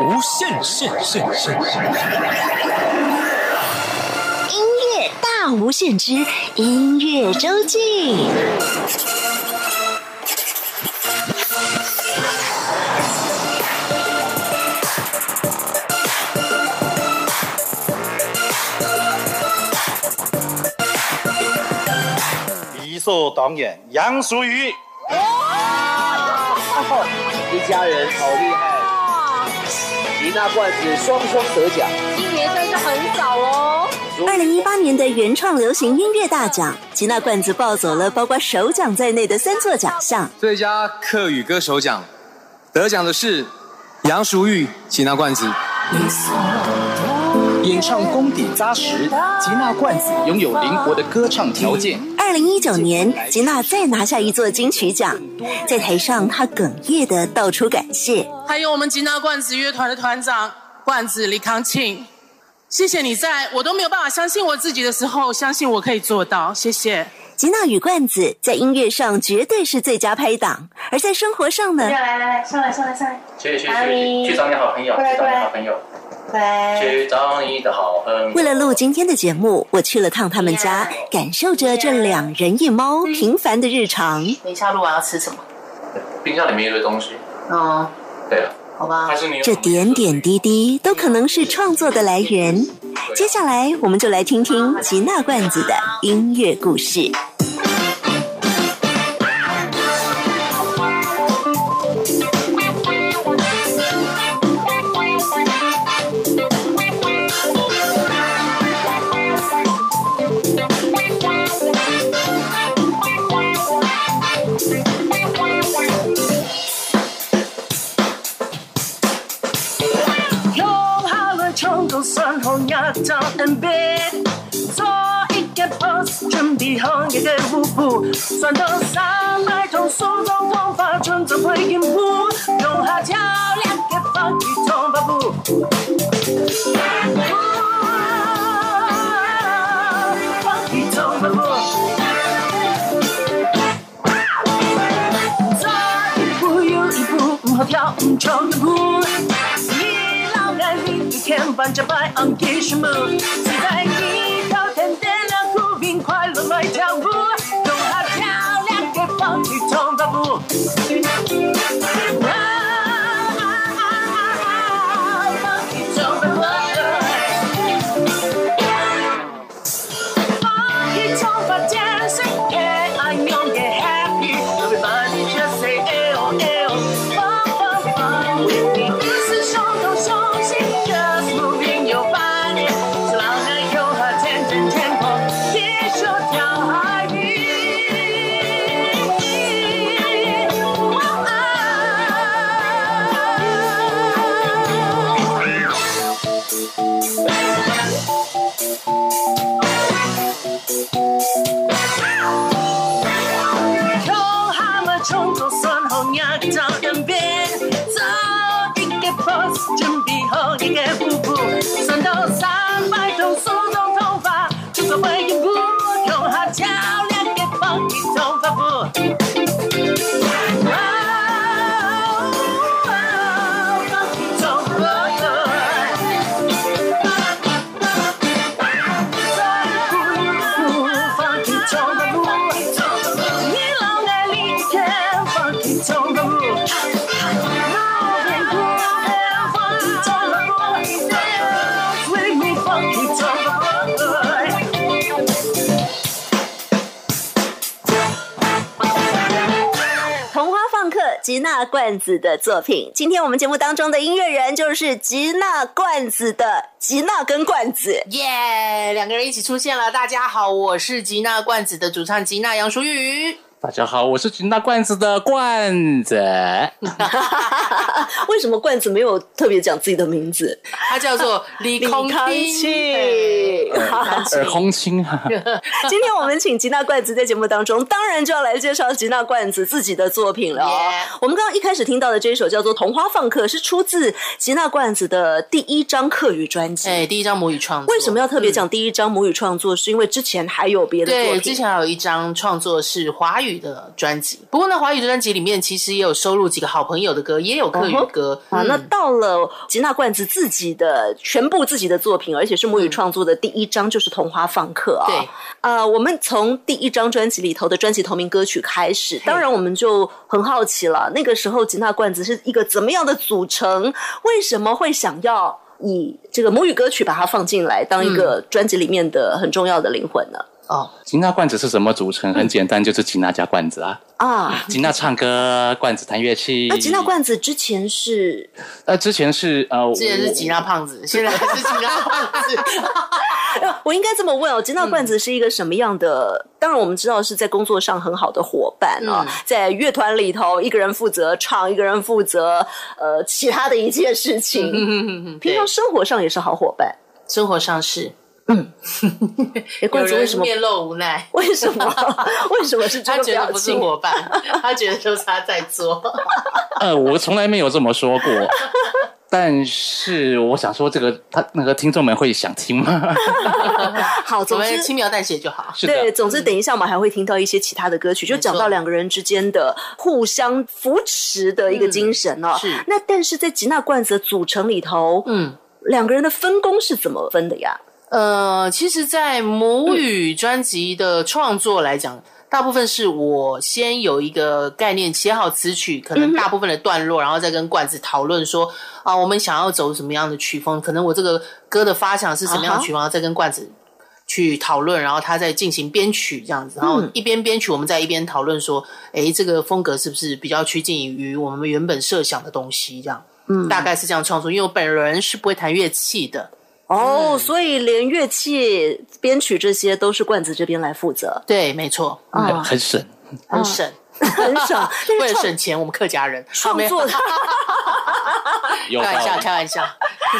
无限限限限音乐大无限之音乐周记。理所当然，杨淑瑜。一家人好厉！吉娜罐子双双得奖，今年算是很早哦。二零一八年的原创流行音乐大奖，吉娜罐子抱走了包括首奖在内的三座奖项。最佳客语歌手奖得奖的是杨淑玉，吉娜罐子。演唱功底扎实，吉娜罐子拥有灵活的歌唱条件。二零一九年，吉娜再拿下一座金曲奖，在台上她哽咽的道出感谢。还有我们吉娜罐子乐团的团长罐子李康庆，谢谢你在我都没有办法相信我自己的时候，相信我可以做到，谢谢。吉娜与罐子在音乐上绝对是最佳拍档，而在生活上呢？来来来，上来上来上来，谢谢谢谢，去找你好朋友，去找你好朋友。去找你的好朋友。为了录今天的节目，我去了趟他们家，感受着这两人一猫平凡的日常。等一下录完要吃什么？冰箱里面一堆东西。哦，对了，好吧。这点点滴滴都可能是创作的来源。接下来，我们就来听听吉娜罐子的音乐故事。床 and bed，做一个 pose，准备好一个舞步，算到三百通，手中魔法纯正会进步，用下漂亮的方式冲八步。方式冲八步，做一步又一步，不好跳，冲的步。天翻着白昂起什么？期待一条天点亮苦命，快乐来跳舞，用它漂亮的方式冲跑步。罐子的作品。今天我们节目当中的音乐人就是吉娜罐子的吉娜跟罐子，耶！两个人一起出现了。大家好，我是吉娜罐子的主唱吉娜杨淑玉。大家好，我是吉娜罐子的罐子。为什么罐子没有特别讲自己的名字？他叫做李空清，耳空清。今天我们请吉娜罐子在节目当中，当然就要来介绍吉娜罐子自己的作品了。我们刚刚一开始听到的这一首叫做《童话放客》，是出自吉娜罐子的第一张客语专辑。哎，第一张母语创作。为什么要特别讲第一张母语创作？是因为之前还有别的作品。对，之前还有一张创作是华语。语的专辑。不过呢，华语的专辑里面其实也有收录几个好朋友的歌，也有客语歌。啊，那到了吉娜罐子自己的全部自己的作品，而且是母语创作的第一张，就是《童话放客》啊。对，呃，我们从第一张专辑里头的专辑同名歌曲开始，当然我们就很好奇了，那个时候吉娜罐子是一个怎么样的组成？为什么会想要？以这个母语歌曲把它放进来，当一个专辑里面的很重要的灵魂呢？哦，吉娜罐子是什么组成？很简单，就是吉娜加罐子啊。啊，吉娜唱歌，罐子弹乐器。那吉娜罐子之前是？呃，之前是呃，之前是吉娜胖子，现在是吉娜罐子。我应该这么问哦，吉娜罐子是一个什么样的？当然，我们知道是在工作上很好的伙伴啊，在乐团里头，一个人负责唱，一个人负责呃其他的一切事情。平常生活上也是好伙伴，生活上是。嗯，罐子为什么面露无奈？为什么？为什么是这个表情？不是伙伴，他觉得都是他在做。呃，我从来没有这么说过。但是我想说，这个他那个听众们会想听吗？好，总之轻描淡写就好。对，总之等一下我们还会听到一些其他的歌曲，就讲到两个人之间的互相扶持的一个精神哦。是。那但是在吉娜罐子的组成里头，嗯，两个人的分工是怎么分的呀？呃，其实，在母语专辑的创作来讲。大部分是我先有一个概念，写好词曲，可能大部分的段落，然后再跟罐子讨论说啊，我们想要走什么样的曲风？可能我这个歌的发想是什么样的曲风？然后再跟罐子去讨论，然后他再进行编曲这样子，然后一边编曲，我们在一边讨论说，哎，这个风格是不是比较趋近于我们原本设想的东西？这样，嗯，大概是这样创作。因为我本人是不会弹乐器的。哦，所以连乐器编曲这些都是罐子这边来负责。对，没错，啊，很省，很省，很省。为了省钱，我们客家人创作的，开玩笑，开玩笑。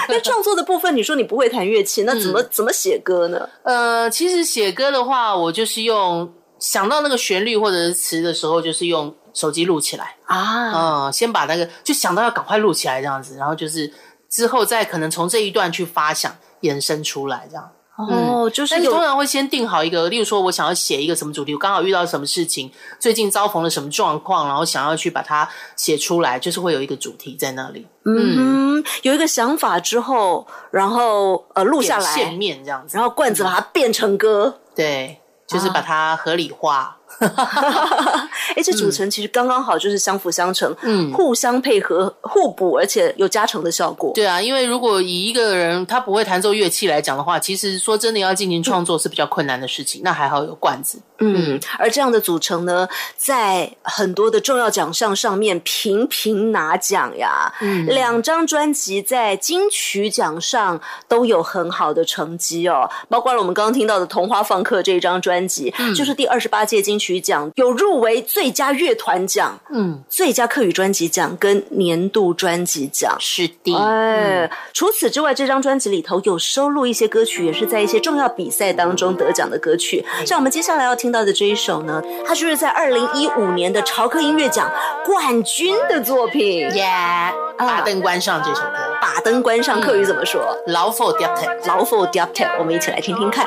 那创作的部分，你说你不会弹乐器，那怎么怎么写歌呢？呃，其实写歌的话，我就是用想到那个旋律或者是词的时候，就是用手机录起来啊。嗯，先把那个就想到要赶快录起来这样子，然后就是。之后再可能从这一段去发想延伸出来，这样哦，就是通常会先定好一个，例如说我想要写一个什么主题，我刚好遇到什么事情，最近遭逢了什么状况，然后想要去把它写出来，就是会有一个主题在那里。嗯，有一个想法之后，然后呃录下来，线面这样子，然后罐子把它变成歌，对，就是把它合理化。哎，这组成其实刚刚好，就是相辅相成，嗯，互相配合、互补，而且有加成的效果。对啊，因为如果以一个人他不会弹奏乐器来讲的话，其实说真的要进行创作是比较困难的事情。那还好有罐子，嗯，而这样的组成呢，在很多的重要奖项上面频频拿奖呀。嗯，两张专辑在金曲奖上都有很好的成绩哦，包括了我们刚刚听到的《童话放客》这一张专辑，就是第二十八届金曲。奖有入围最佳乐团奖，嗯，最佳客语专辑奖跟年度专辑奖是的。哎，除此之外，这张专辑里头有收录一些歌曲，也是在一些重要比赛当中得奖的歌曲。像我们接下来要听到的这一首呢，它就是在二零一五年的潮客音乐奖冠军的作品。耶！把灯关上，这首歌把灯关上，客语怎么说？老否 d e p t 老否 d e p t 我们一起来听听看。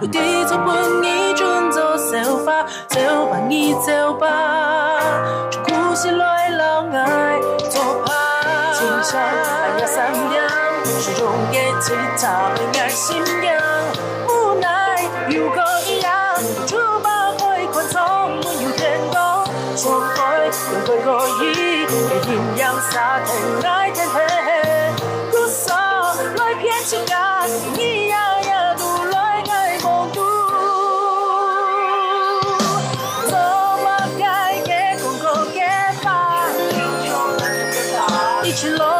落地做本意，转做手法，走吧你走吧，从故事来老爱做怕。今生半夜三点，是终结其他人儿信仰。无奈如果一样，出发会宽松，没有天高，窗外人会可以，艳阳洒天爱天黑，如梭来骗情感，一样。手，给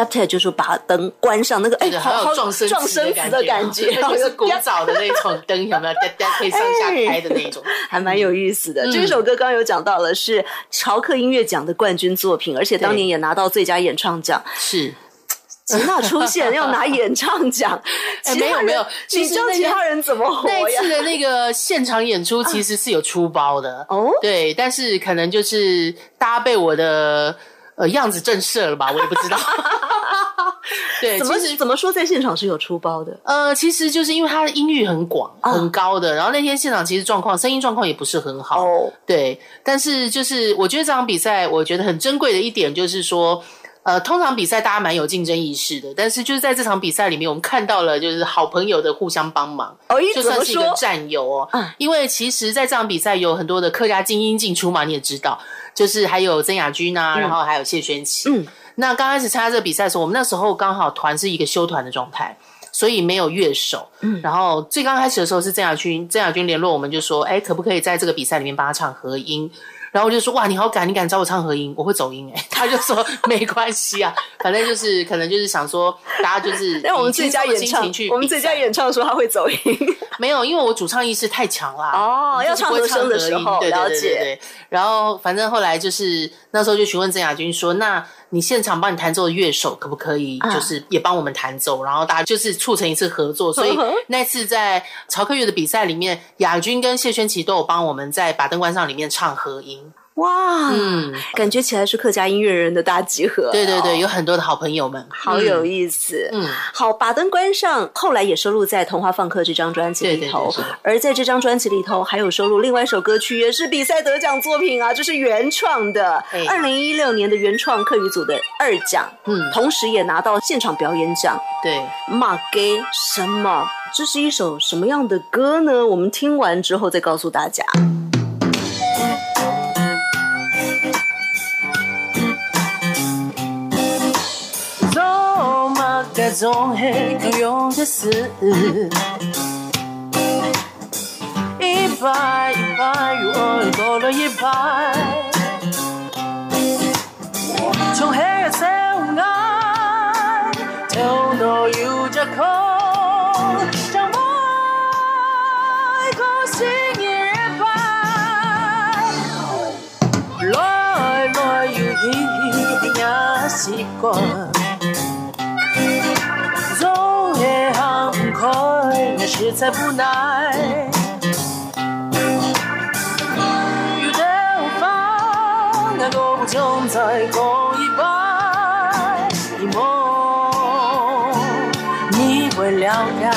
啊，adapted 就是把灯关上，那个哎，好有撞身撞身子的感觉，就是古早的那种灯，有没有？可以上下开的那种。还蛮有意思的。嗯这首歌刚刚有讲到了，是潮客音乐奖的冠军作品，而且当年也拿到最佳演唱奖。是，吉娜出现要拿演唱奖，没有没有你其实那天教其他人怎么活呀那一次？的那个现场演出其实是有出包的哦，对，但是可能就是大家被我的呃样子震慑了吧，我也不知道。对，怎么怎么说在现场是有出包的？呃，其实就是因为他的音域很广、啊很高的，然后那天现场其实状况，声音状况也不是很好。哦，对，但是就是我觉得这场比赛，我觉得很珍贵的一点就是说。呃，通常比赛大家蛮有竞争意识的，但是就是在这场比赛里面，我们看到了就是好朋友的互相帮忙，哦，就算是一个？战友哦。嗯因为其实在这场比赛有很多的客家精英进出嘛，你也知道，就是还有曾雅君啊，嗯然后还有谢轩琪。嗯，那刚开始参加这个比赛的时候，我们那时候刚好团是一个休团的状态。所以没有乐手，嗯，然后最刚开始的时候是郑雅君，郑雅君联络我们就说，哎，可不可以在这个比赛里面帮他唱和音？然后我就说，哇，你好敢，你敢找我唱合音，我会走音哎、他就说没关系啊，反正就是可能就是想说，大家就是 那我们以轻松的最佳演唱去，我们自己家演唱说他会走音。没有，因为我主唱意识太强啦。哦要唱和声的时候对对了解对对对。然后反正后来就是那时候就询问郑雅君说：“那你现场帮你弹奏的乐手可不可以，啊就是也帮我们弹奏？”然后大家就是促成一次合作。所以那次在曹克乐的比赛里面，亚军跟谢轩琪都有帮我们在《把灯关上》里面唱合音。哇，嗯，感觉起来是客家音乐人的大集合。对对对，哦有很多的好朋友们，好有意思。嗯，好，把灯关上，后来也收录在《童话放客》这张专辑里头。对对对而在这张专辑里头，还有收录另外一首歌曲，也是比赛得奖作品啊，这是原创的，哎二零一六年的原创客语组的二奖，嗯，同时也拿到现场表演奖。对。马给什么？这是一首什么样的歌呢？我们听完之后再告诉大家。马该总黑有用的事，排一排，如爱多了一排。从黑夜到爱，头脑有着空，将爱过心一排。来来又去也习惯，也实在不耐。有的方，那个不总在空一半，一梦。你会了解。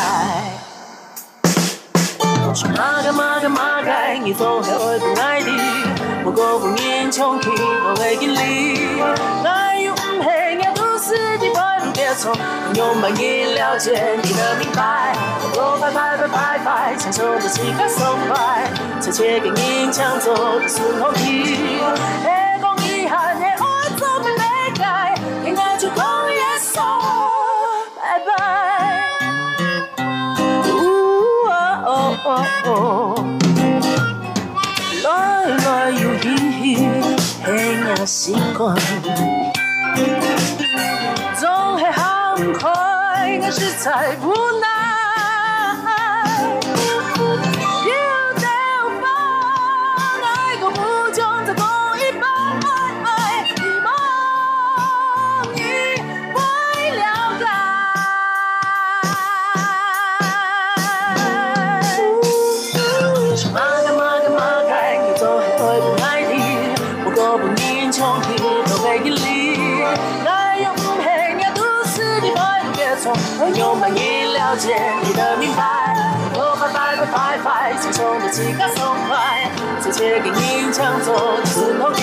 说马甲马甲马甲，你总係愛不愛擺路別錯，用滿意了解你的明白。我拍拍拍拍拍，享受着此刻爽快，這切嘅勉強做的順風氣。會講遺憾，會愛怎麼理解？應該就講一聲拜拜。來來又去，黑夜習慣，總快那实在无奈。別錯，我用滿意了解你的明白。我拍拍拍拍拍，享受着此刻爽快，這切嘅勉強做的順風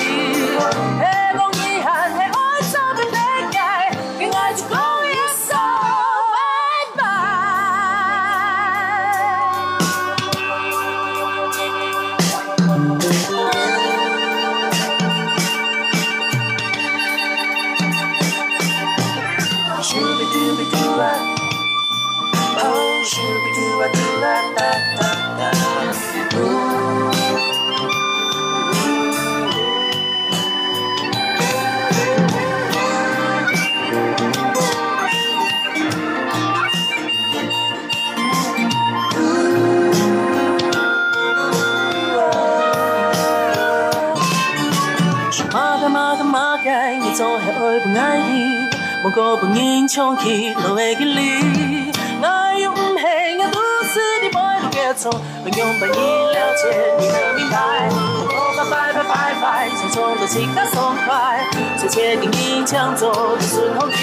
마가 마가 이 저해 얼굴 알리 먹어본 인천 길로의 길리 从能拥抱你了解，你能明白。我把拜拜拜拜，想从头情感松快，谢谢你你抢走的时空雨。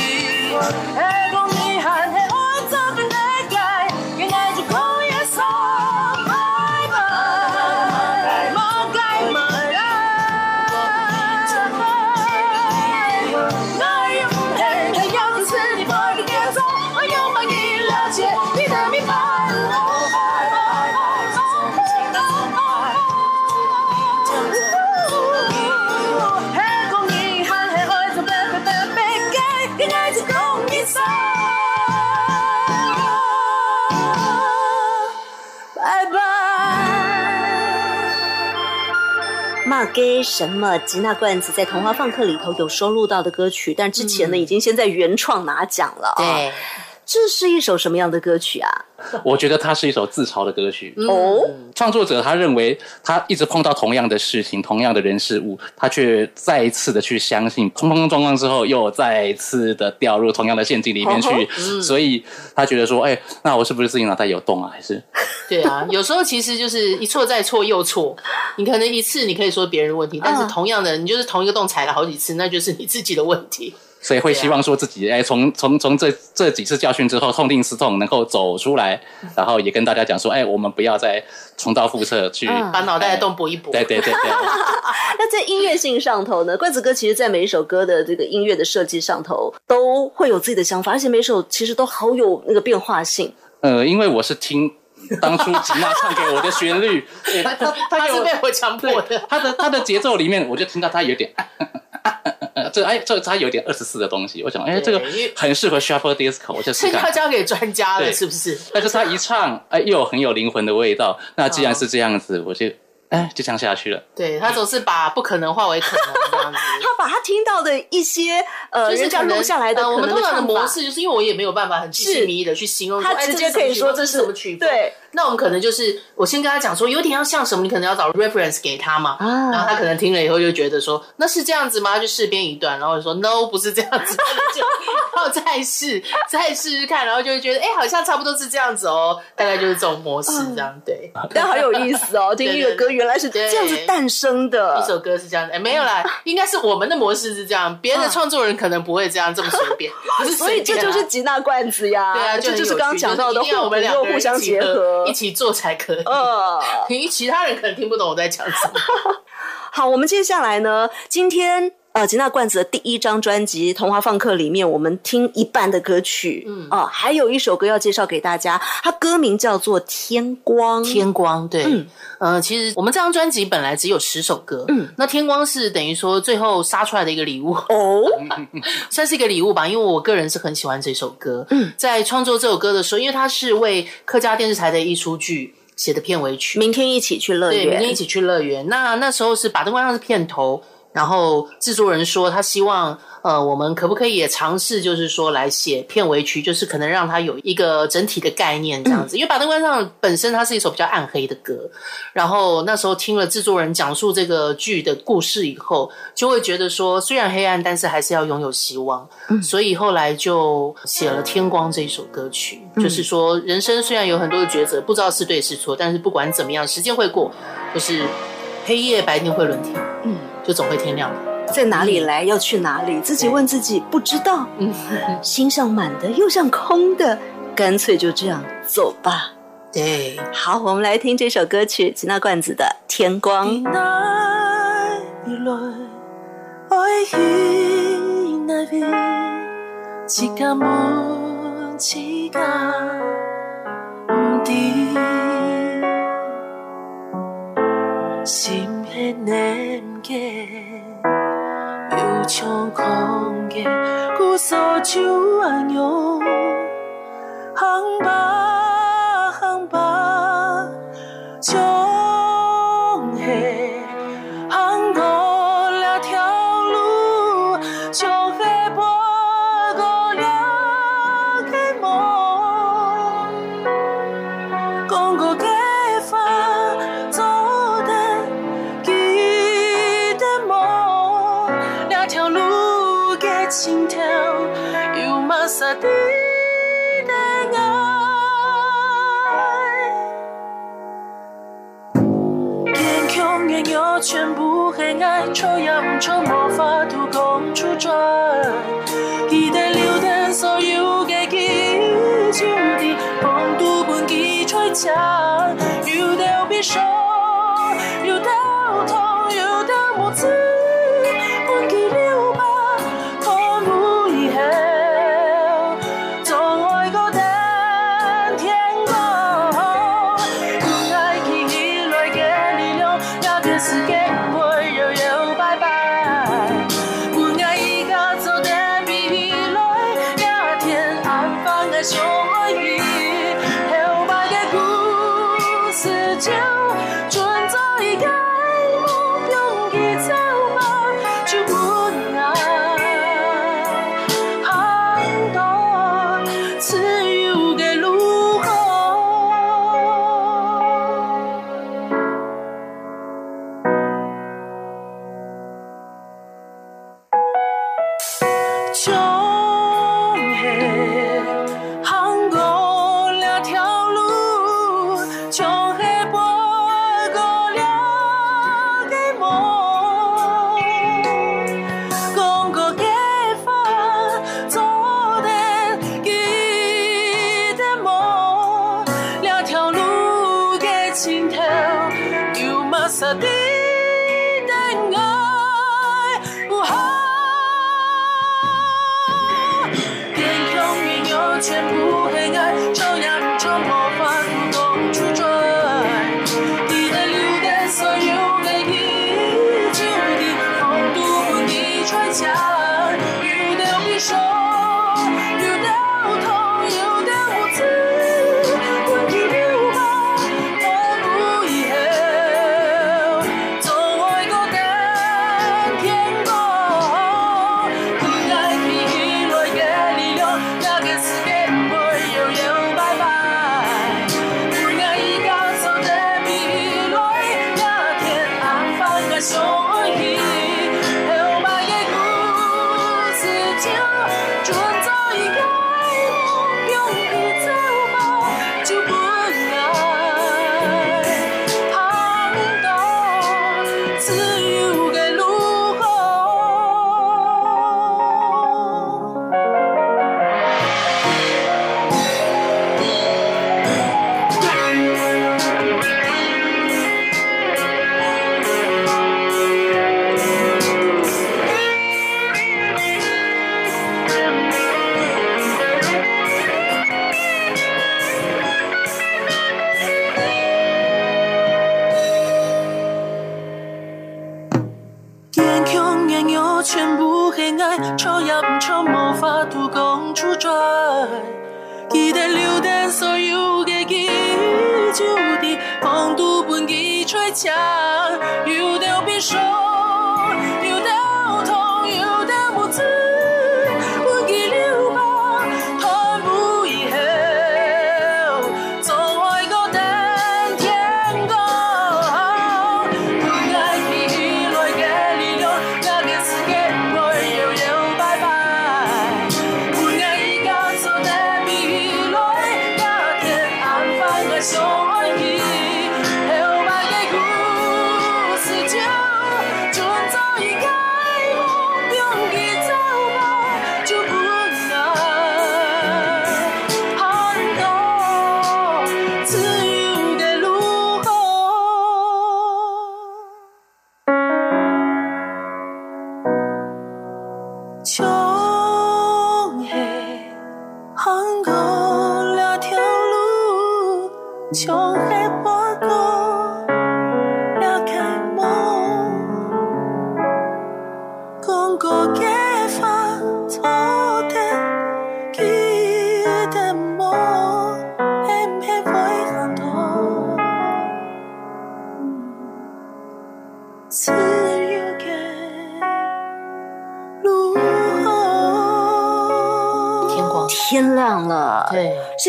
骂给什么？吉娜罐子在《童话放客》里头有收录到的歌曲，但之前呢，已经先在原创拿奖了、啊。对，这是一首什么样的歌曲啊？我觉得它是一首自嘲的歌曲。哦，创作者他认为他一直碰到同样的事情、同样的人事物，他却再一次的去相信，碰碰撞撞之后，又再一次的掉入同样的陷阱里面去，所以他觉得说，哎、那我是不是自己脑袋有洞啊？还是对啊，有时候其实就是一错再错又错。你可能一次你可以说别人的问题，但是同样的，你就是同一个洞踩了好几次，那就是你自己的问题。所以会希望说自己哎，从从从这这几次教训之后，痛定思痛，能够走出来，然后也跟大家讲说，哎，我们不要再重蹈覆辙去、嗯把脑袋的洞补一补。对对对对。那在音乐性上头呢，罐子哥其实在每一首歌的这个音乐的设计上头，都会有自己的想法，而且每首其实都好有那个变化性。呃，因为我是听当初吉娜唱给我的旋律，对 他他他 是被我强迫的对他的他的节奏里面，我就听到他有点，呃，这哎这它有点二十四的东西，我想哎这个很适合 shuffle disco，我就是要交给专家了，是不是？但是他一唱，哎，又很有灵魂的味道。那既然是这样子，我就。哎，就这样下去了。对他总是把不可能化为可能这样子。他把他听到的一些呃，就是这样录下来的，我们通常的模式，就是因为我也没有办法很细迷的去形容，他直接可以说这是什么曲风。对。那我们可能就是我先跟他讲说，有点要像什么，你可能要找 reference 给他嘛。然后他可能听了以后就觉得说，那是这样子吗？就试编一段，然后就说 no，不是这样子，就 要再试，再试试看，然后就会觉得哎，好像差不多是这样子哦，大概就是这种模式这样。对，但好有意思哦，听一个歌原来是这样子诞生的。一首歌是这样子，哎，没有啦，应该是我们的模式是这样，别的创作人可能不会这样这么随便。所以这就是吉娜罐子呀，对啊，这就是刚刚讲到的，我们两个互相结合，一起做才。可以，因为 其他人可能听不懂我在讲什么。好，我们接下来呢，今天呃吉娜罐子的第一张专辑《童话放客》里面，我们听一半的歌曲，嗯哦，还有一首歌要介绍给大家，它歌名叫做《天光》。天光，对，嗯，呃，其实我们这张专辑本来只有十首歌，嗯，那《天光》是等于说最后杀出来的一个礼物哦，算是一个礼物吧，因为我个人是很喜欢这首歌。嗯，在创作这首歌的时候，因为它是为客家电视台的一出剧。写的片尾曲，明天一起去乐园。对，明天一起去乐园。那那时候是把灯关上是片头，然后制作人说他希望。呃，我们可不可以也尝试，就是说来写片尾曲，就是可能让它有一个整体的概念这样子。因为《把灯关上》本身它是一首比较暗黑的歌，然后那时候听了制作人讲述这个剧的故事以后，就会觉得说，虽然黑暗，但是还是要拥有希望。所以后来就写了《天光》这一首歌曲，就是说人生虽然有很多的抉择，不知道是对是错，但是不管怎么样，时间会过，就是黑夜白天会轮替，嗯，就总会天亮的。在哪里来，要去哪里？自己问自己，不知道。心像满的，又像空的，干脆就这样走吧。对，好，我们来听这首歌曲，吉娜罐子的《天光》。有像空嘅古手就安用，行吧係愛，錯也唔錯，魔法度讲出嘴。記得了的所有嘅記憶，就地風度半記吹響，记吹响，有到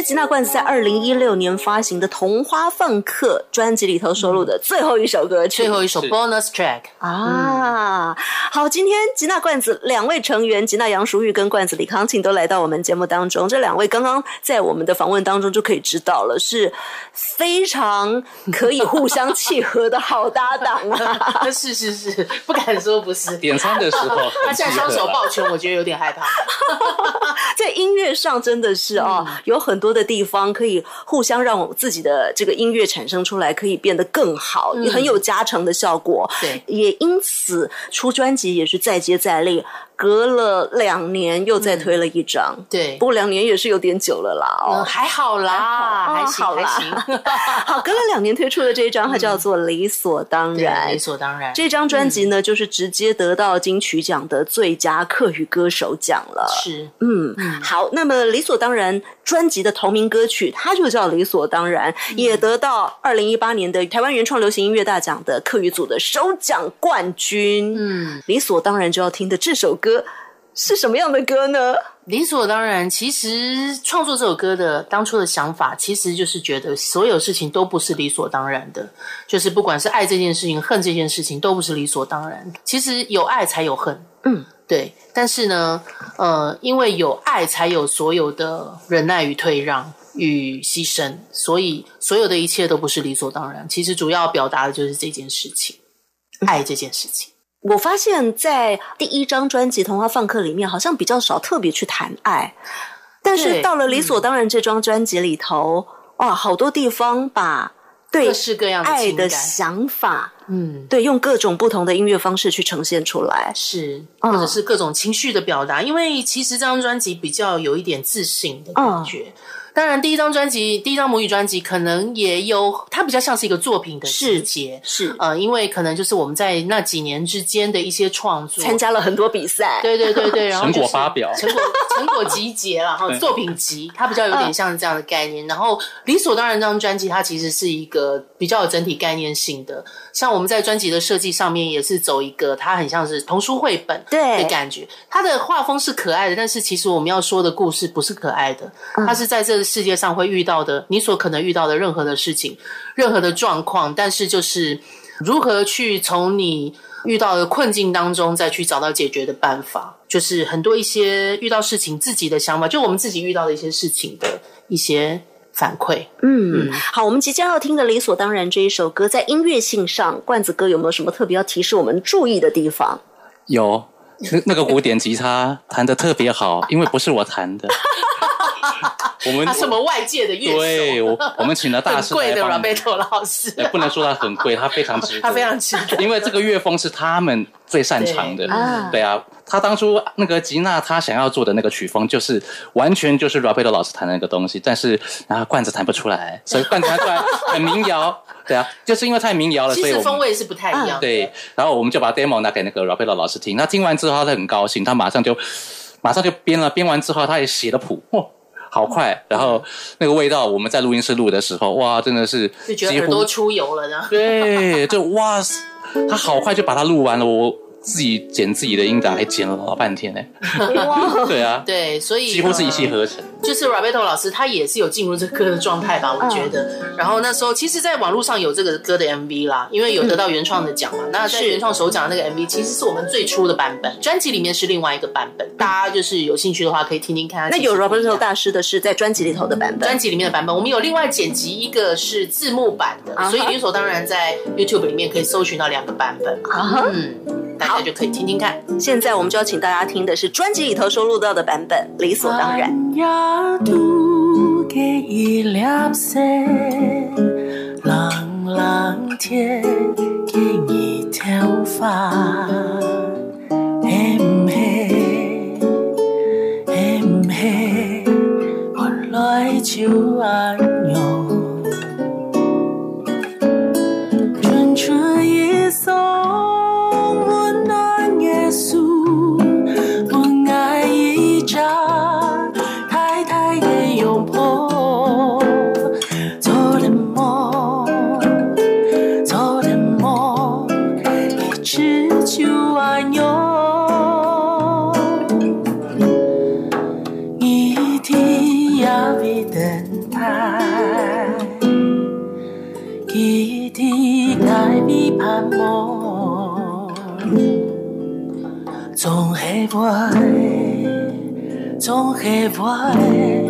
是吉娜罐子在二零一六年发行的《童花放客》专辑里头收录的最后一首歌曲，最后一首 bonus track 啊。好，今天吉娜罐子两位成员吉娜杨淑玉跟罐子李康庆都来到我们节目当中。这两位刚刚在我们的访问当中就可以知道了，是非常可以互相契合的好搭档啊！是是是，不敢说不是。点餐的时候，他现在双手抱拳，我觉得有点害怕。在音乐上真的是哦，有很。多的地方可以互相让我自己的这个音乐产生出来，可以变得更好，也很有加成的效果。对，也因此出专辑也是再接再厉。隔了两年又再推了一张，对，不过两年也是有点久了啦。哦，还好啦，还好啦。好，隔了两年推出的这一张，它叫做《理所当然》。理所当然，这张专辑呢，就是直接得到金曲奖的最佳客语歌手奖了。是，嗯，好。那么《理所当然》专辑的同名歌曲，它就叫《理所当然》，也得到二零一八年的台湾原创流行音乐大奖的客语组的首奖冠军。嗯，理所当然就要听的这首歌。是什么样的歌呢？理所当然。其实创作这首歌的当初的想法，其实就是觉得所有事情都不是理所当然的，就是不管是爱这件事情、恨这件事情，都不是理所当然。其实有爱才有恨，嗯，对。但是呢，呃，因为有爱，才有所有的忍耐与退让与牺牲，所以所有的一切都不是理所当然。其实主要表达的就是这件事情，爱这件事情。我发现，在第一张专辑《童话放客》里面，好像比较少特别去谈爱，但是到了《理所当然》这张专辑里头，哇，好多地方把对各式各样爱的想法，嗯，对，用各种不同的音乐方式去呈现出来，是或者是各种情绪的表达。因为其实这张专辑比较有一点自信的感觉。当然，第一张专辑，第一张母语专辑，可能也有它比较像是一个作品的世界，是呃，因为可能就是我们在那几年之间的一些创作，参加了很多比赛，对对对对，然后成果发表，成果成果集结了哈，作品集，它比较有点像这样的概念。然后理所当然，这张专辑它其实是一个比较有整体概念性的，像我们在专辑的设计上面也是走一个，它很像是童书绘本对。的感觉，它的画风是可爱的，但是其实我们要说的故事不是可爱的，它是在这个世界上会遇到的，你所可能遇到的任何的事情，任何的状况，但是就是如何去从你遇到的困境当中再去找到解决的办法，就是很多一些遇到事情自己的想法，就我们自己遇到的一些事情的一些反馈。嗯，好，我们即将要听的《理所当然》这一首歌，在音乐性上，罐子哥有没有什么特别要提示我们注意的地方？有，那那个古典吉他弹的特别好，因为不是我弹的。我们他什么外界的乐手，对，我我们请了大师 很贵的 Roberto 老师，哎不能说他很贵，他非常值得，他非常值得因为这个乐风是他们最擅长的。对。啊。对啊，他当初那个吉娜他想要做的那个曲风，就是完全就是 Roberto 老师弹的那个东西，但是然后罐子弹不出来，所以罐子弹出来很民谣。对啊，就是因为太民谣了，所以风味是不太一样的。对，然后我们就把 demo 拿给那个 Roberto 老师听，他听完之后他很高兴，他马上就马上就编了，编完之后他也写了谱，哇，好快！然后那个味道，我们在录音室录的时候，哇，真的是就觉得几乎耳朵出油了呢。对，就哇塞，他好快就把它录完了，我自己剪自己的音档还剪了老半天呢。对啊，对，所以几乎是一气呃呵成。就是 Roberto 老师，他也是有进入这歌的状态吧，我觉得。然后那时候，其实，在网络上有这个歌的 MV 啦，因为有得到原创的奖嘛。那在原创首奖的那个 MV，其实是我们最初的版本，专辑里面是另外一个版本。大家就是有兴趣的话，可以听听看。那有 Roberto 大师的是在专辑里头的版本，专辑里面的版本，我们有另外剪辑一个是字幕版的，所以理所当然在 YouTube 里面可以搜寻到两个版本。啊哈嗯，大家就可以听听看。现在我们就要请大家听的是专辑里头收录到的版本，理所当然。呀，渡给一粒色，朗朗天给一条发，嘿嘿嘿嘿，我来总係會。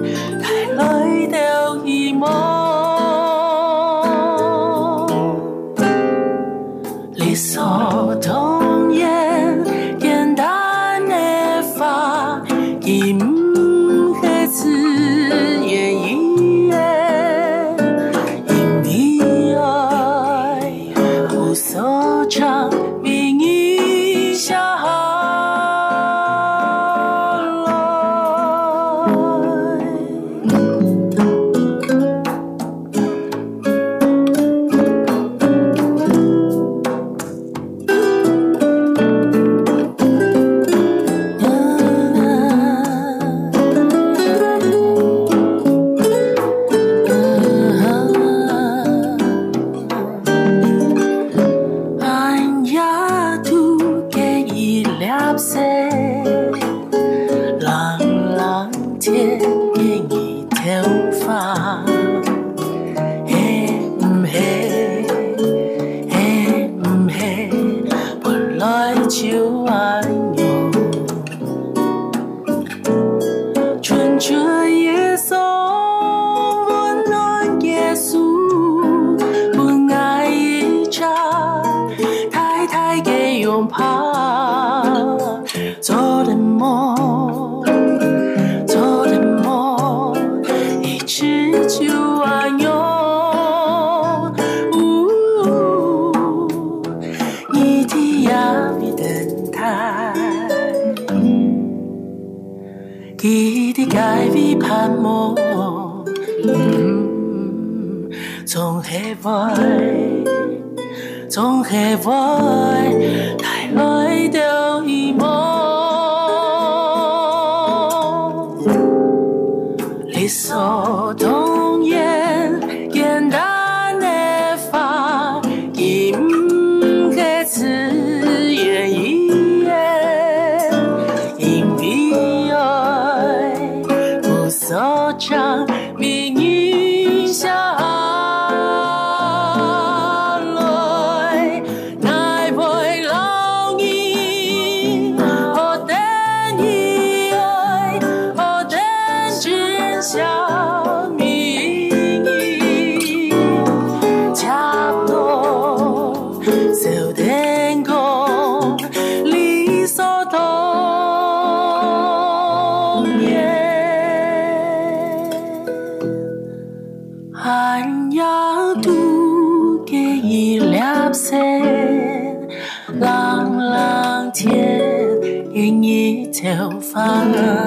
条花，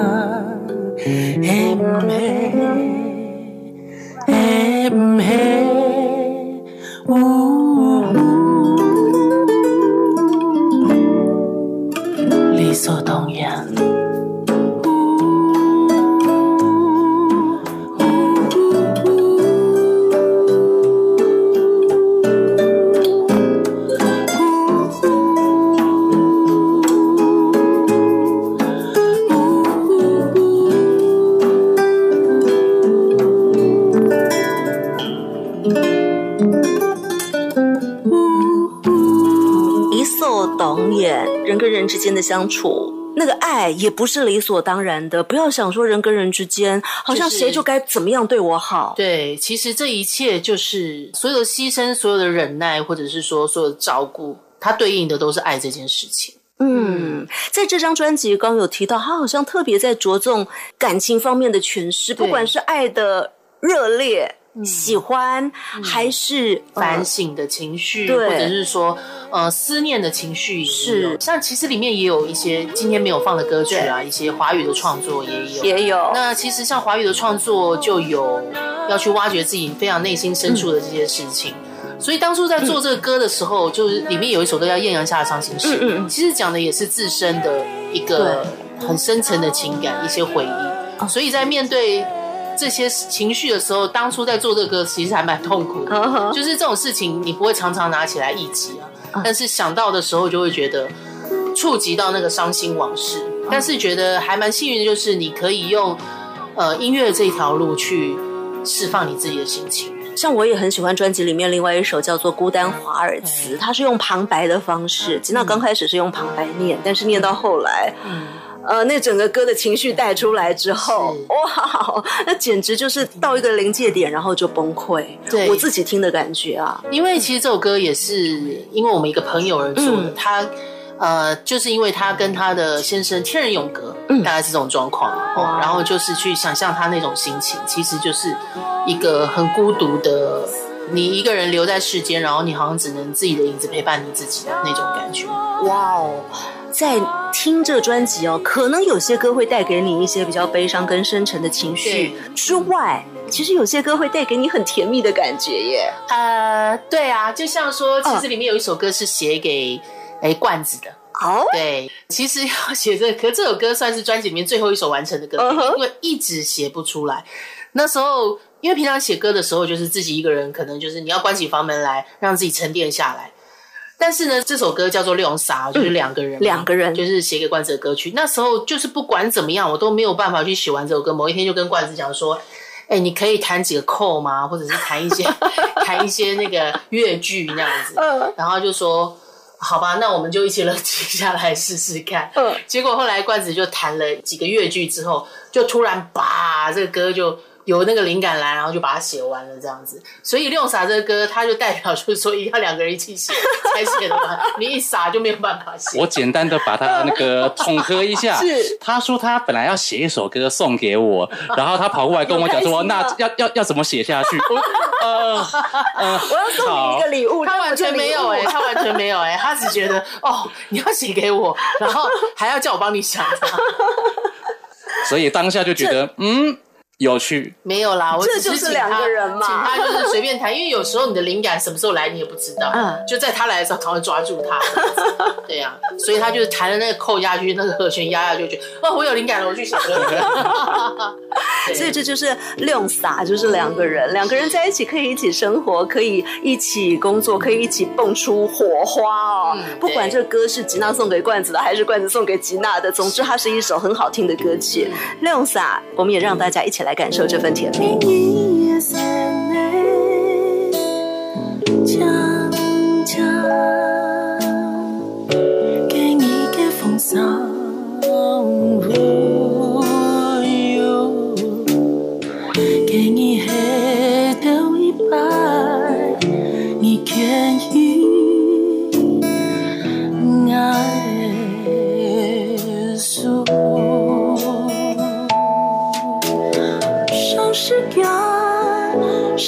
的相处，那个爱也不是理所当然的。不要想说人跟人之间，好像谁就该怎么样对我好。对，其实这一切就是所有的牺牲、所有的忍耐，或者是说所有的照顾，它对应的都是爱这件事情。嗯，在这张专辑刚有提到，他好像特别在着重感情方面的诠释，不管是爱的热烈。喜欢还是反省的情绪，或者是说呃思念的情绪，是。像其实里面也有一些今天没有放的歌曲啊，一些华语的创作也有，也有。那其实像华语的创作就有要去挖掘自己非常内心深处的这些事情，所以当初在做这个歌的时候，就是里面有一首歌叫《艳阳下的伤心事》，嗯嗯，其实讲的也是自身的一个很深层的情感，一些回忆，所以在面对。这些情绪的时候，当初在做这个歌，其实还蛮痛苦的。就是这种事情，你不会常常拿起来忆起啊。但是想到的时候，就会觉得触及到那个伤心往事。但是觉得还蛮幸运的，就是你可以用呃音乐这条路去释放你自己的心情。像我也很喜欢专辑里面另外一首叫做《孤单华尔兹》，它是用旁白的方式。吉娜刚开始是用旁白念，但是念到后来。呃，那整个歌的情绪带出来之后，哇，那简直就是到一个临界点，然后就崩溃。对我自己听的感觉啊，因为其实这首歌也是因为我们一个朋友而做的，他呃，就是因为他跟他的先生天人永隔，大概是这种状况，然后就是去想象他那种心情，其实就是一个很孤独的，你一个人留在世间，然后你好像只能自己的影子陪伴你自己的那种感觉。哇哦。在听这专辑哦，可能有些歌会带给你一些比较悲伤跟深沉的情绪之外，其实有些歌会带给你很甜蜜的感觉耶。呃，对啊，就像说，其实里面有一首歌是写给哎罐子的哦。对，其实要写这，可这首歌算是专辑里面最后一首完成的歌，因为一直写不出来。那时候，因为平常写歌的时候，就是自己一个人，可能就是你要关起房门来，让自己沉淀下来。但是呢，这首歌叫做《六傻》，就是两个人，两个人就是写给罐子的歌曲。那时候就是不管怎么样，我都没有办法去写完这首歌。某一天就跟罐子讲说：“哎，你可以弹几个扣吗？或者是弹一些 弹一些那个乐句那样子。”然后就说：“好吧，那我们就一起冷静下来试试看。”嗯，结果后来罐子就弹了几个乐句之后，就突然吧，这个歌就。有那个灵感来，然后就把它写完了这样子。所以《六傻》这个歌，它就代表就是说，一定要两个人一起写才写得完。你一傻就没有办法写。我简单的把它那个统合一下。是。他说他本来要写一首歌送给我，然后他跑过来跟我讲说：“那要要要怎么写下去？”呃呃，我要送你一个礼物。他完全没有哎，他完全没有哎，他只觉得哦，你要写给我，然后还要叫我帮你想。所以当下就觉得嗯。有趣没有啦？我这就是两个人嘛，请他就是随便弹，因为有时候你的灵感什么时候来你也不知道，嗯，就在他来的时候赶快抓住他，对呀，所以他就是弹的那个扣下去，那个和弦压下去，就哦，我有灵感了，我去写歌。所以这就是六撒，就是两个人，两个人在一起可以一起生活，可以一起工作，可以一起蹦出火花哦。不管这歌是吉娜送给罐子的，还是罐子送给吉娜的，总之它是一首很好听的歌曲。六撒，我们也让大家一起来。感受这份甜蜜。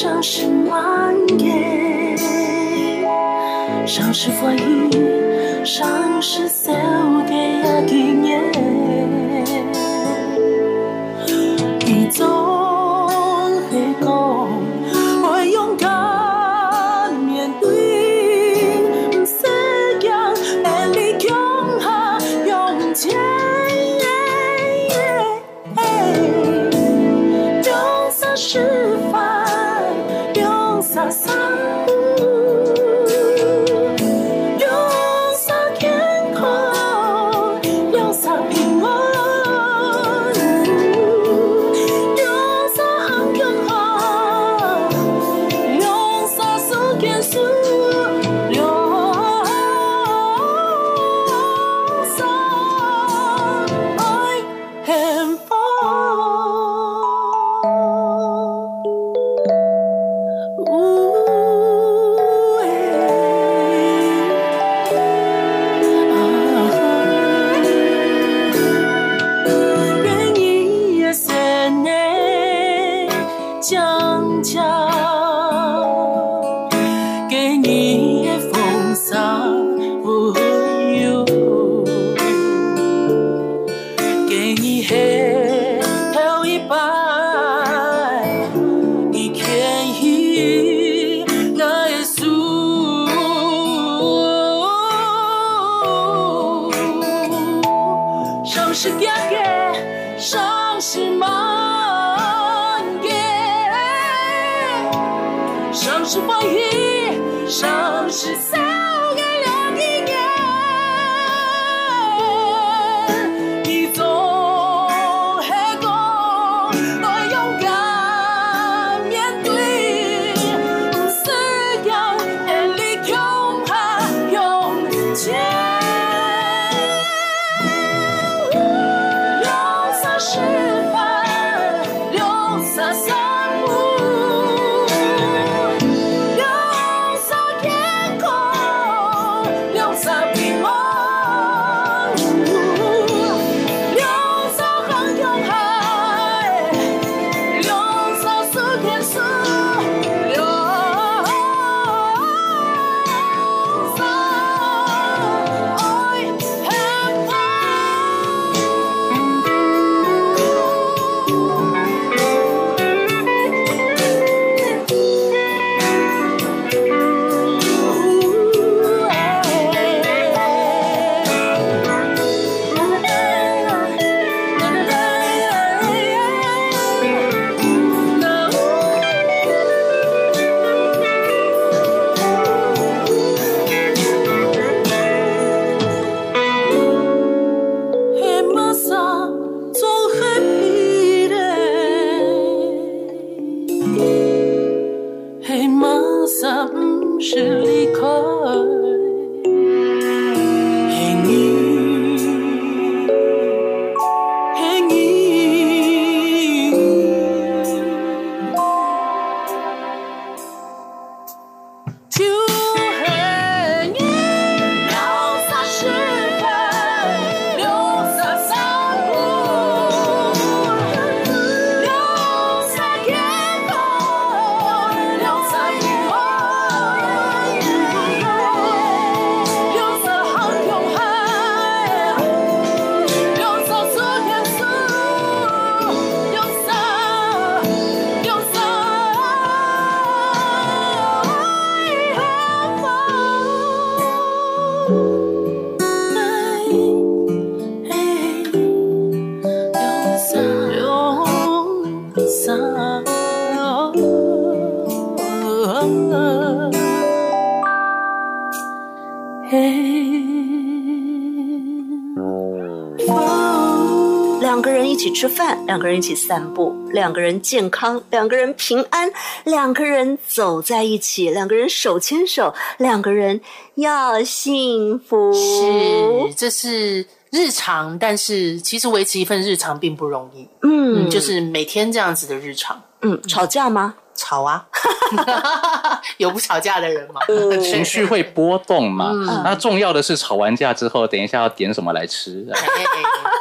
伤心蔓延，伤是怀疑，伤是。用起吃饭，两个人一起散步，两个人健康，两个人平安，两个人走在一起，两个人手牵手，两个人要幸福。是，这是日常，但是其实维持一份日常并不容易。嗯嗯，就是每天这样子的日常。嗯，吵架吗？吵啊，有不吵架的人吗？情绪会波动嘛。嗯那重要的是吵完架之后，等一下要点什么来吃，哎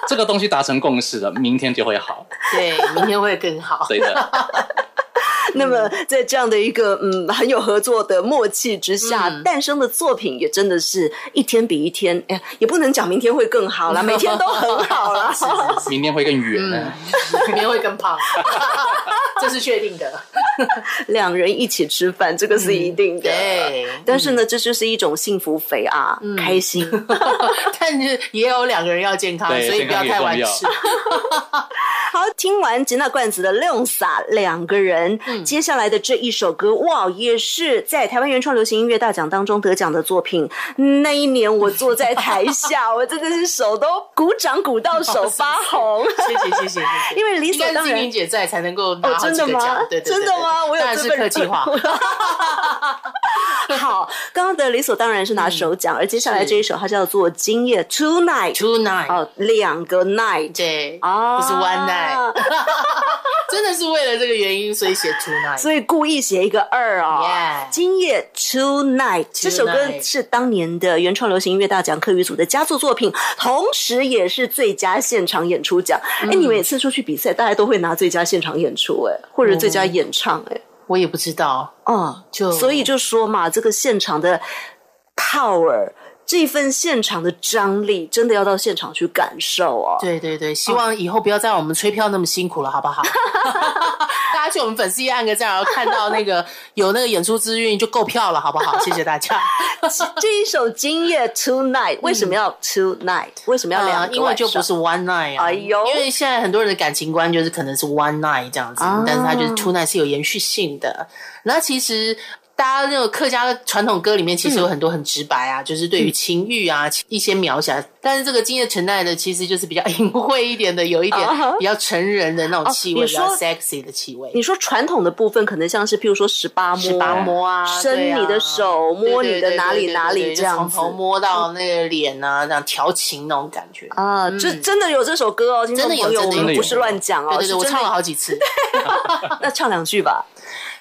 这个东西达成共识了，明天就会好。对，明天会更好。对的。那么在这样的一个嗯很有合作的默契之下，诞生的作品也真的是一天比一天，哎，也不能讲明天会更好了，每天都很好了，明天会更远，明天会更胖，这是确定的。两人一起吃饭，这个是一定的。对，但是呢，这就是一种幸福肥啊，开心。但是也有两个人要健康，所以不要太晚吃。好，听完吉娜罐子的《亮撒》，两个人接下来的这一首歌，哇，也是在台湾原创流行音乐大奖当中得奖的作品。那一年我坐在台下，我真的是手都鼓掌鼓到手发红。谢谢谢谢谢谢，因为理所当然，金姐在才能够拿好几个奖。对真的吗？我有这份计划。好，刚刚的理所当然是拿手奖，而接下来这一首它叫做《今夜 Two Night》，Two Night 哦，两个 Night，对，不是 One Night，真的是为了这个原因，所以写 Two 所以故意写一个二哦。今夜 Two Night 这首歌是当年的原创流行音乐大奖课余组的佳作作品，同时也是最佳现场演出奖。哎，你每次出去比赛，大家都会拿最佳现场演出，哎，或者最佳演唱，哎。我也不知道，哦，就所以就说嘛，这个现场的 power。这份现场的张力，真的要到现场去感受哦。对对对，希望以后不要再让我们吹票那么辛苦了，好不好？大家去我们粉丝页按个赞，然后看到那个 有那个演出资讯就购票了，好不好？谢谢大家。这一首《今夜 Two Night》为什么要 Two Night？为什么要两？因为就不是 One Night 啊。哎呦，因为现在很多人的感情观就是可能是 One Night 这样子，但是它就是 Two Night 是有延续性的。那其实。大家那个客家的传统歌里面，其实有很多很直白啊，就是对于情欲啊一些描写。但是这个今夜承奈的，其实就是比较隐晦一点的，有一点比较成人的那种气味，比较 sexy 的气味。你说传统的部分，可能像是譬如说十八摸、十八摸啊，伸你的手，摸你的哪里哪里这样子，从头摸到那个脸啊，这样调情那种感觉啊，这真的有这首歌哦，真的有，我们不是乱讲哦，对对对，我唱了好几次，那唱两句吧。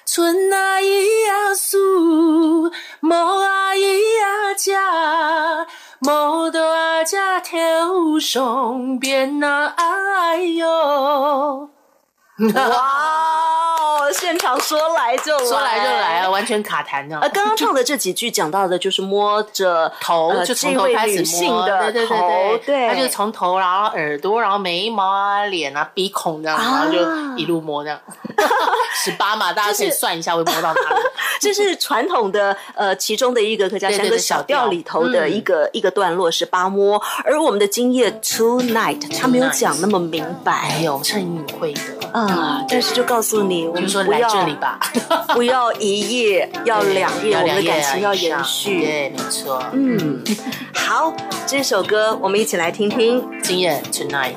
春啊伊呀树，木啊伊呀家，木头啊家跳上边啊哎哟。哇哦！现场说来就来，说来就来啊，完全卡痰呢。呃，刚刚唱的这几句讲到的就是摸着头，就从头开始摸的头，对，他就是从头，然后耳朵，然后眉毛啊、脸啊、鼻孔这样，然后就一路摸这样。十八嘛，大家可以算一下会摸到哪里。这是传统的呃，其中的一个客家山歌小调里头的一个一个段落，十八摸。而我们的今夜 Two Night，他没有讲那么明白，没有趁隐晦的啊但是就告诉你我们说来这里吧不要一夜要两夜我们的感情要延续对没错嗯好这首歌我们一起来听听今夜 tonight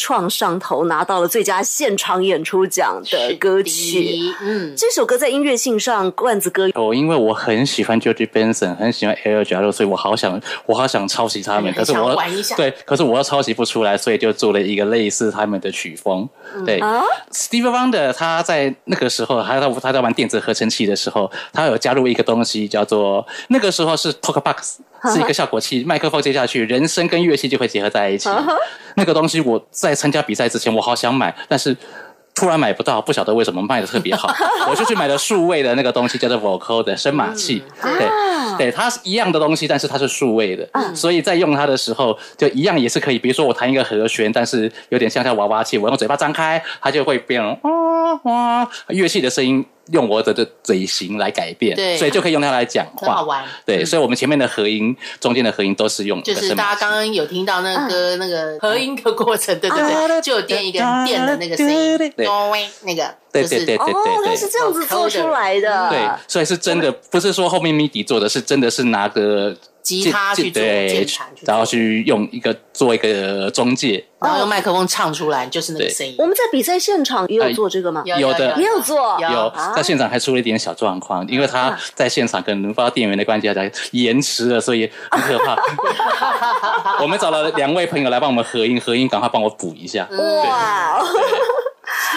创上头拿到了最佳现场演出奖的歌曲。嗯，这首歌在音乐性上，罐子哥哦，因为我很喜欢 George Benson，很喜欢 Air j a r 所以我好想，我好想抄袭他们，可是我玩一下。对，可是我又抄袭不出来，所以就做了一个类似他们的曲风。对、啊？S t e v e Wonder 他在那个时候，他在他在玩电子合成器的时候，他有加入一个东西叫做那个时候是 Talk Box，是一个效果器，麦克风接下去，人声跟乐器就会结合在一起。那个东西我在参加比赛之前，我好想买，但是。突然买不到，不晓得为什么卖的特别好，我就去买了数位的那个东西，叫做 Vocal 的声码器。对，对，它是一样的东西，但是它是数位的，所以在用它的时候，就一样也是可以。比如说我弹一个和弦，但是有点像像娃娃器，我用嘴巴张开，它就会变哇哇，乐器的声音用我的的嘴型来改变，对所以就可以用它来讲话。好玩。对，所以我们前面的合音、中间的合音都是用就是大家刚刚有听到那个歌那个合音的过程，对对对，就有垫一个很电的那个声音，对那个对就是对对对哦，对对它是。这样子做出来的。对，所以是真的，不是说后面 MIDI 做的，是真的是拿个吉他去做对键盘然后去用一个做一个中介，然后用麦克风唱出来，就是那个声音。我们在比赛现场也有做这个吗？有有的也有做。有在现场还出了一点小状况，因为他在现场可能不知道店员的关系，他在延迟了，所以很可怕。我们找了两位朋友来帮我们合音，合音赶快帮我补一下，哇，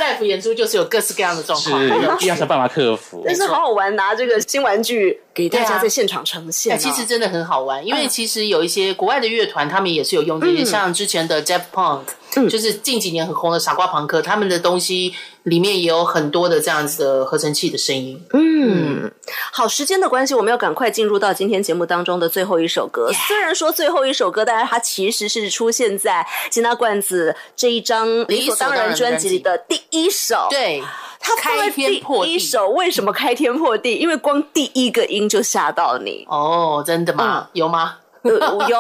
live 演出就是有各式各样的状况，是要想办法克服。但是好好玩，拿这个新玩具给大家在现场呈现啊，啊。其实真的很好玩，嗯因为其实有一些国外的乐团，他们也是有用这些，像之前的 Jeff Punk，嗯就是近几年很红的傻瓜朋克，他们的东西里面也有很多的这样子的合成器的声音。嗯，好，时间的关系，我们要赶快进入到今天节目当中的最后一首歌。虽然说最后一首歌，但是它其实是出现在吉娜罐子这一张理所当然专辑里的第一首。，对，他开天破地第一首，为什么开天破地？因为光第一个音就吓到你。哦，真的吗？有吗？呃有，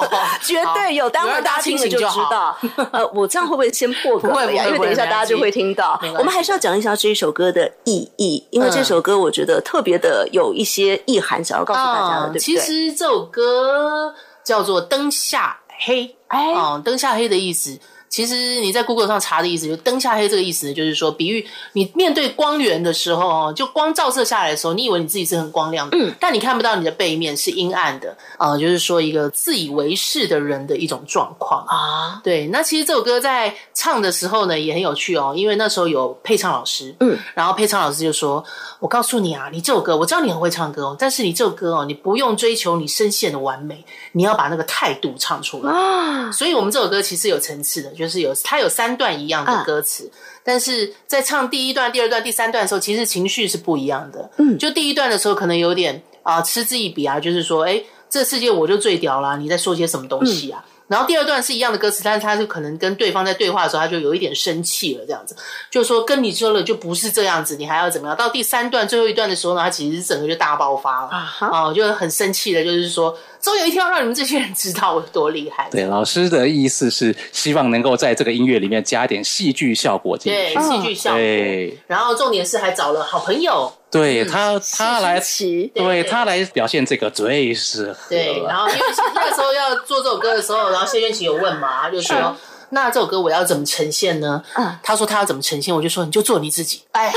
绝对有。待会大家儿大家听了就知清醒就好道。呃，我这样会不会先破格了呀？因为等一下大家就会听到。我们还是要讲一下这一首歌的意义，因为这首歌我觉得特别的有一些意涵，想要告诉大家的，对不对？嗯其实这首歌叫做《灯下黑》，哎哦，灯下黑的意思。其实你在 Google 上查的意思，就灯下黑这个意思，就是说，比喻你面对光源的时候，哦，就光照射下来的时候，你以为你自己是很光亮的，嗯，但你看不到你的背面是阴暗的，呃，就是说一个自以为是的人的一种状况。啊，对，那其实这首歌在唱的时候呢，也很有趣哦，因为那时候有配唱老师，嗯，然后配唱老师就说：“我告诉你啊，你这首歌，我知道你很会唱歌哦，但是你这首歌哦，你不用追求你声线的完美，你要把那个态度唱出来。啊，所以我们这首歌其实有层次的，就是有它有三段一样的歌词，但是在唱第一段、第二段、第三段的时候，其实情绪是不一样的。嗯就第一段的时候，可能有点啊、嗤之以鼻啊，就是说，哎，这世界我就最屌啦，你在说些什么东西啊？然后第二段是一样的歌词，但是他就可能跟对方在对话的时候，他就有一点生气了，这样子，就是说跟你说了就不是这样子，你还要怎么样？到第三段最后一段的时候呢，他其实整个就大爆发了啊哈哦，就很生气的，就是说，总有一天要让你们这些人知道我有多厉害。对，老师的意思是希望能够在这个音乐里面加一点戏剧效果进去对，去。戏剧效果。对，然后重点是还找了好朋友，对他，他来，奇对对他来表现这个最适合。对，然后因为那个时候要做这首歌的时候，然后谢元琪有问嘛，他就说。那这首歌我要怎么呈现呢？嗯他说他要怎么呈现，我就说你就做你自己。哎，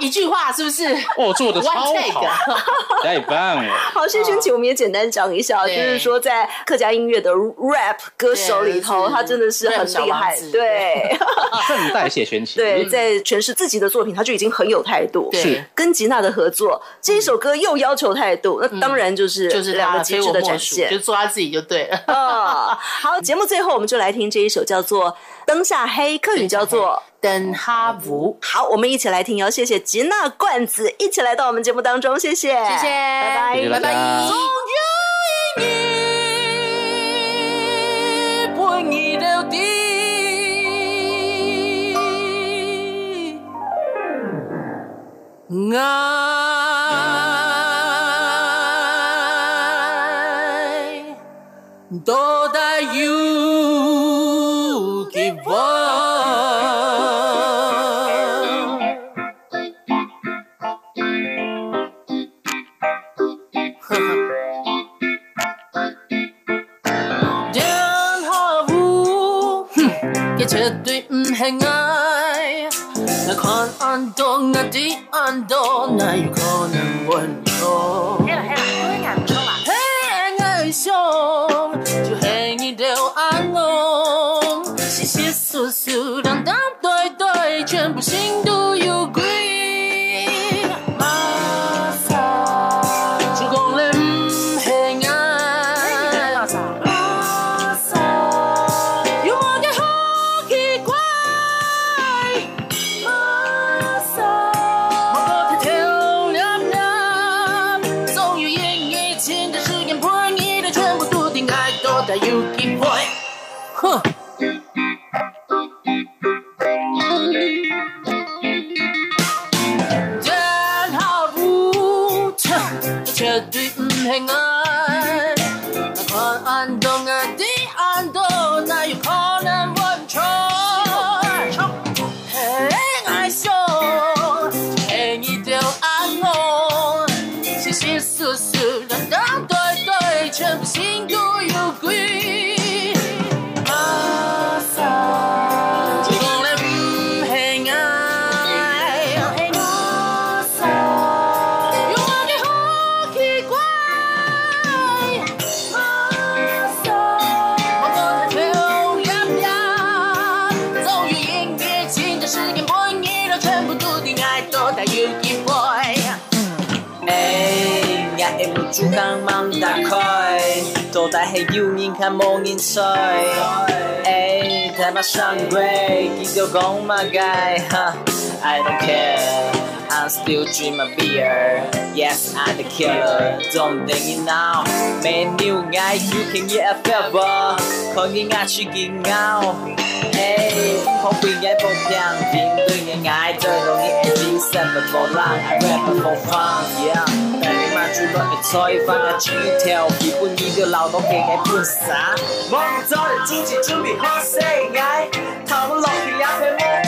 一句话是不是？哦，做的 超好，太棒了。好，谢轩琪，我们也简单讲一下，就是说在客家音乐的 rap 歌手里头，他真的是很厉害，对，正代谢轩琪，对，在诠释自己的作品，他就已经很有态度。是。跟吉娜的合作，这一首歌又要求态度，那当然就是就是两个极致的展现，就做他自己就对了。好，节目最后我们就来听这一首叫做《灯下黑》，客语叫做。灯哈无，好，我们一起来听哦。谢谢吉娜罐子一起来到我们节目当中，谢谢，谢谢，拜拜，拜拜。绝黑了黑了，不会干，不抽了。黑爱笑，就黑你得我爱侬，嘻嘻笑笑，让咱。the Yuki boy. Huh. 남몽인 soy Ay, 닮았어 I'm great 이거 go my guy huh. I don't care I still dream of beer. Yes, I'm the killer. Don't think you now. Man, new guy, you can get a fever. Không nghĩ ngại chỉ nghĩ ngao. Hey, không bị ngại bông nhàng. Tiếng tôi nghe ngại trời đâu nghĩ em chính sân và vô lang. I rap và vô phang, yeah. Bạn mà chú lọt chơi và là chỉ theo. Vì quân nhi đưa lao nó kề ngại buồn xá. Mong cho để chú chỉ chuẩn bị hoa xe ngại. Thảo lọt thì áp thêm mong.